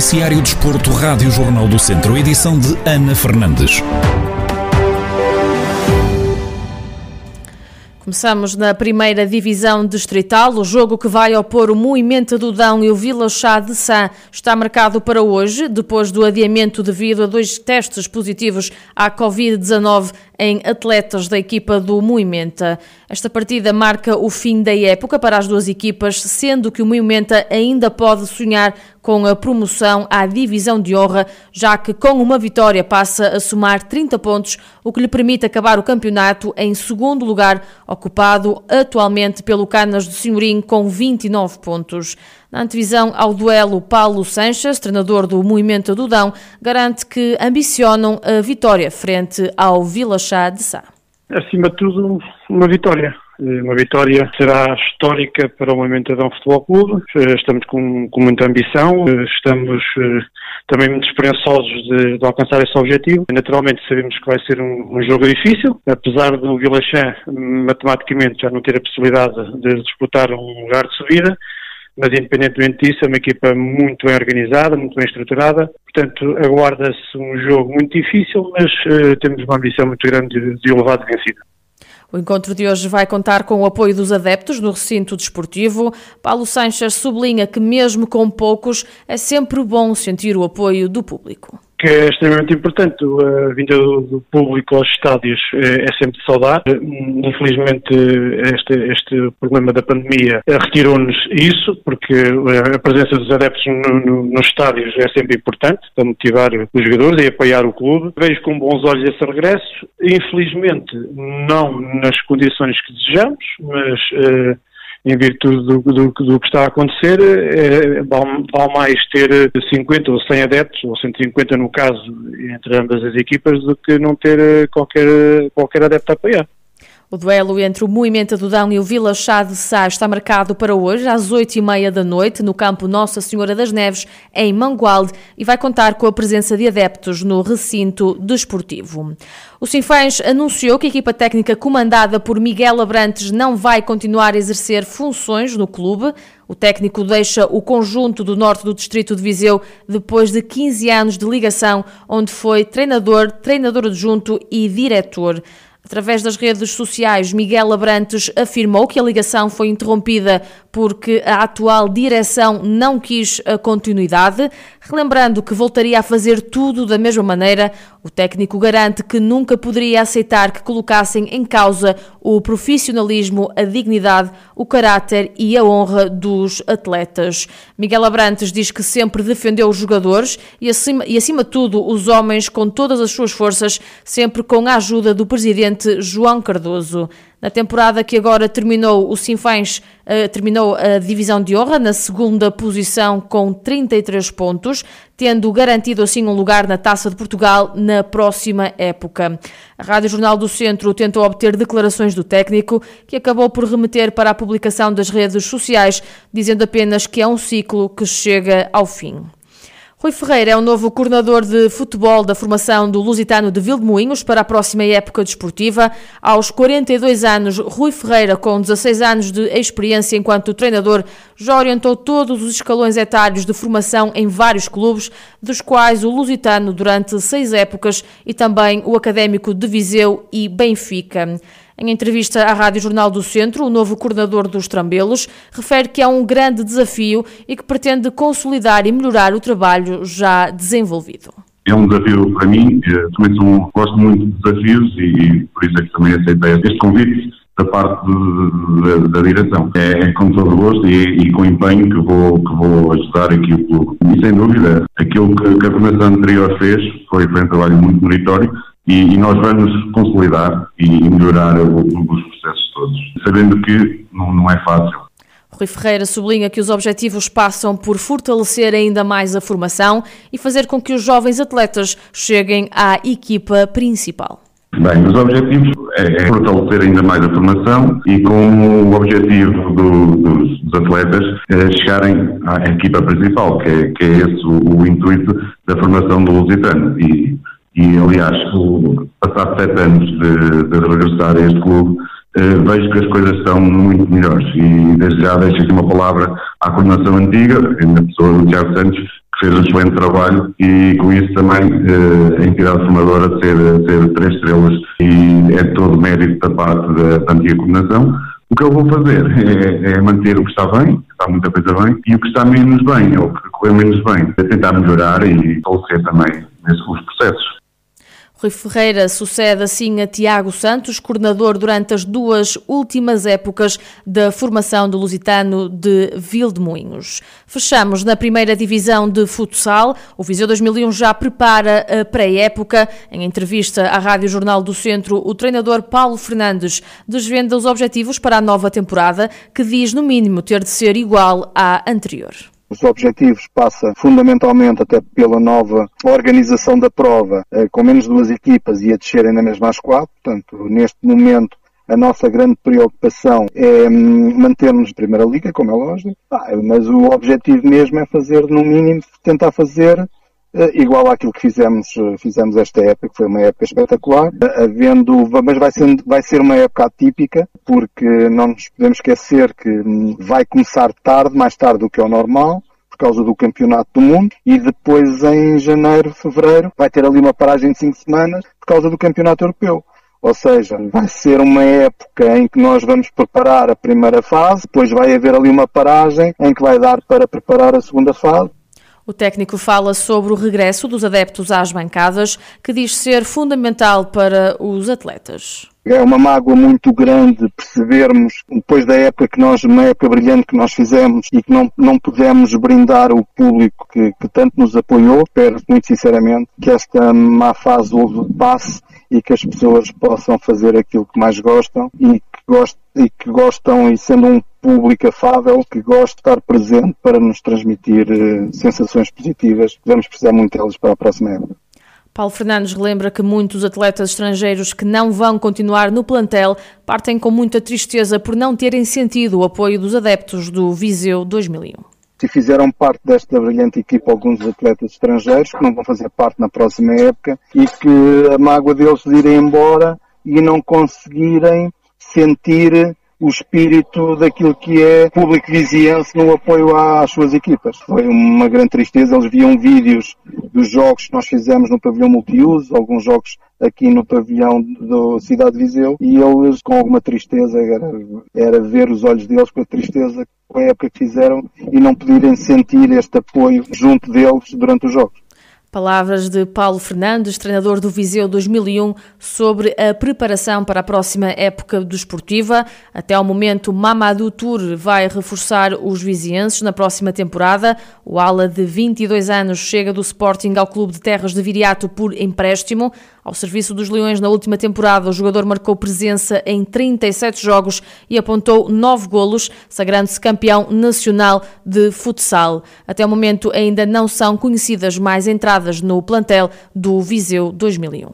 Noticiário Desporto, Rádio Jornal do Centro, edição de Ana Fernandes. Começamos na primeira divisão distrital. O jogo que vai opor o Moimenta do Dão e o Vila Chá de Sá está marcado para hoje, depois do adiamento devido a dois testes positivos à Covid-19 em atletas da equipa do Moimenta. Esta partida marca o fim da época para as duas equipas, sendo que o Moimenta ainda pode sonhar com a promoção à divisão de honra, já que com uma vitória passa a somar 30 pontos, o que lhe permite acabar o campeonato em segundo lugar, ocupado atualmente pelo Canas do Senhorim com 29 pontos. Na antevisão ao duelo, Paulo Sanches, treinador do Movimento do Dão, garante que ambicionam a vitória frente ao Vila Chá de Sá. Acima de tudo, uma vitória. Uma vitória será histórica para o Movimento Dão Futebol Clube. Estamos com, com, muita ambição, estamos eh, também muito esperançosos de, de, alcançar esse objetivo. Naturalmente sabemos que vai ser um, um jogo difícil, apesar do Vila Chá matematicamente já não ter a possibilidade de disputar um lugar de subida mas independentemente disso é uma equipa muito bem organizada, muito bem estruturada, portanto aguarda-se um jogo muito difícil, mas uh, temos uma ambição muito grande de, de elevado vencido. O encontro de hoje vai contar com o apoio dos adeptos no recinto desportivo. Paulo Sanches sublinha que, mesmo com poucos, é sempre bom sentir o apoio do público que é extremamente importante. A vinda do, público aos estádios é, é sempre saudar. Infelizmente, este, este problema da pandemia retirou-nos isso, porque a presença dos adeptos no, no, nos estádios é sempre importante para motivar os jogadores e apoiar o clube. Vejo com bons olhos esse regresso. Infelizmente, não nas condições que desejamos, mas. Uh, em virtude do, do, do que está a acontecer, é, vale, vale, mais ter 50 ou 100 adeptos, ou 150 no caso, entre ambas as equipas, do que não ter qualquer, qualquer adepto a apoiar. O duelo entre o Movimento do e o Vila Chá de Sá está marcado para hoje, às 8h30 da noite, no campo Nossa Senhora das Neves, em Mangualde, e vai contar com a presença de adeptos no recinto desportivo. O Sinfãs anunciou que a equipa técnica comandada por Miguel Abrantes não vai continuar a exercer funções no clube. O técnico deixa o conjunto do norte do distrito de Viseu depois de 15 anos de ligação, onde foi treinador, treinador adjunto e diretor. Através das redes sociais, Miguel Abrantes afirmou que a ligação foi interrompida porque a atual direção não quis a continuidade, relembrando que voltaria a fazer tudo da mesma maneira. O técnico garante que nunca poderia aceitar que colocassem em causa o profissionalismo, a dignidade, o caráter e a honra dos atletas. Miguel Abrantes diz que sempre defendeu os jogadores e acima, e acima de tudo os homens com todas as suas forças, sempre com a ajuda do presidente João Cardoso. Na temporada que agora terminou, o Sinfãs uh, terminou a divisão de honra na segunda posição com 33 pontos, tendo garantido assim um lugar na Taça de Portugal na próxima época. A Rádio Jornal do Centro tentou obter declarações do técnico, que acabou por remeter para a publicação das redes sociais, dizendo apenas que é um ciclo que chega ao fim. Rui Ferreira é o novo coordenador de futebol da formação do Lusitano de Vildemoinhos para a próxima época desportiva. Aos 42 anos, Rui Ferreira, com 16 anos de experiência enquanto treinador, já orientou todos os escalões etários de formação em vários clubes, dos quais o Lusitano durante seis épocas e também o Académico de Viseu e Benfica. Em entrevista à Rádio Jornal do Centro, o novo coordenador dos Trambelos refere que é um grande desafio e que pretende consolidar e melhorar o trabalho já desenvolvido. É um desafio para mim, também sou, gosto muito de desafios e, por isso é que também aceitei este convite da parte de, de, da direção. É, é, com todo gosto e, e, com empenho que vou, que vou ajudar aqui o clube. E sem dúvida, aquilo que, que a formação anterior fez foi, foi um trabalho muito meritório e, e nós vamos consolidar e, melhorar os processos todos, sabendo que não, não é fácil. Rui Ferreira sublinha que os objetivos passam por fortalecer ainda mais a formação e fazer com que os jovens atletas cheguem à equipa principal. Bem, os objetivos é, é fortalecer ainda mais a formação e com o objetivo do, dos, dos, atletas é chegarem à equipa principal, que é, que é esse o, o intuito da formação do Lusitano. E e, aliás, passado sete anos de, de regressar a este clube, eh, vejo que as coisas estão muito melhores. E desde já deixo aqui uma palavra à coordenação antiga, na pessoa do Tiago Santos, que fez um excelente trabalho e com isso também a entidade formadora ser, ser três estrelas e é todo mérito da parte da, da antiga coordenação. O que eu vou fazer é, é, manter o que está bem, que está muita coisa bem, e o que está menos bem, ou o que correu menos bem, é tentar melhorar e torcer também nesses processos. Rui Ferreira sucede assim a Tiago Santos, coordenador durante as duas últimas épocas da formação do Lusitano de Vildemoinhos. Fechamos na primeira divisão de futsal. O Viseu 2001 já prepara a pré-época. Em entrevista à Rádio Jornal do Centro, o treinador Paulo Fernandes desvenda os objetivos para a nova temporada, que diz no mínimo ter de ser igual à anterior. Os objetivos passa fundamentalmente até pela nova organização da prova, eh, com menos duas equipas e a descerem na mesma às quatro. Portanto, neste momento, a nossa grande preocupação é hum, manter-nos Primeira Liga, como é lógico, mas o objetivo mesmo é fazer, no mínimo, tentar fazer igual àquilo que fizemos, eh, fizemos esta época, que foi uma época espetacular, eh, havendo, mas vai ser, vai ser uma época atípica, porque não nos podemos esquecer que hum, vai começar tarde, mais tarde do que é o normal, por causa do Campeonato do Mundo, e depois em janeiro, fevereiro, vai ter ali uma paragem de cinco semanas por causa do Campeonato Europeu. Ou seja, vai ser uma época em que nós vamos preparar a primeira fase, depois vai haver ali uma paragem em que vai dar para preparar a segunda fase, o técnico fala sobre o regresso dos adeptos às bancadas, que diz ser fundamental para os atletas. É uma mágoa muito grande percebermos, depois da época que nós, uma época brilhante que nós fizemos e que não, não pudemos brindar o público que, que tanto nos apoiou. Espero muito sinceramente que esta má fase passe e que as pessoas possam fazer aquilo que mais gostam e e, que gostam, e sendo um público afável, que gosta de estar presente para nos transmitir uh, sensações positivas. Vamos precisar muito delas para a próxima época. Paulo Fernandes relembra que muitos atletas estrangeiros que não vão continuar no plantel partem com muita tristeza por não terem sentido o apoio dos adeptos do Viseu 2001 e fizeram parte desta brilhante equipa alguns atletas estrangeiros que não vão fazer parte na próxima época e que a mágoa deles de irem embora e não conseguirem sentir o espírito daquilo que é público viziense no apoio às suas equipas. Foi uma grande tristeza, eles viam vídeos dos jogos que nós fizemos no pavilhão multiuso, alguns jogos aqui no pavilhão da cidade de Viseu, e eles com alguma tristeza, era, era ver os olhos deles com a tristeza com a época que fizeram e não poderem sentir este apoio junto deles durante os jogos. Palavras de Paulo Fernandes, treinador do Viseu 2001, sobre a preparação para a próxima época desportiva. Até ao momento, Mamadou Tour vai reforçar os vizienses na próxima temporada. O ala de 22 anos chega do Sporting ao Clube de Terras de Viriato por empréstimo. Ao serviço dos Leões na última temporada, o jogador marcou presença em 37 jogos e apontou 9 golos, sagrando-se campeão nacional de futsal. Até o momento ainda não são conhecidas mais entradas no plantel do Viseu 2001.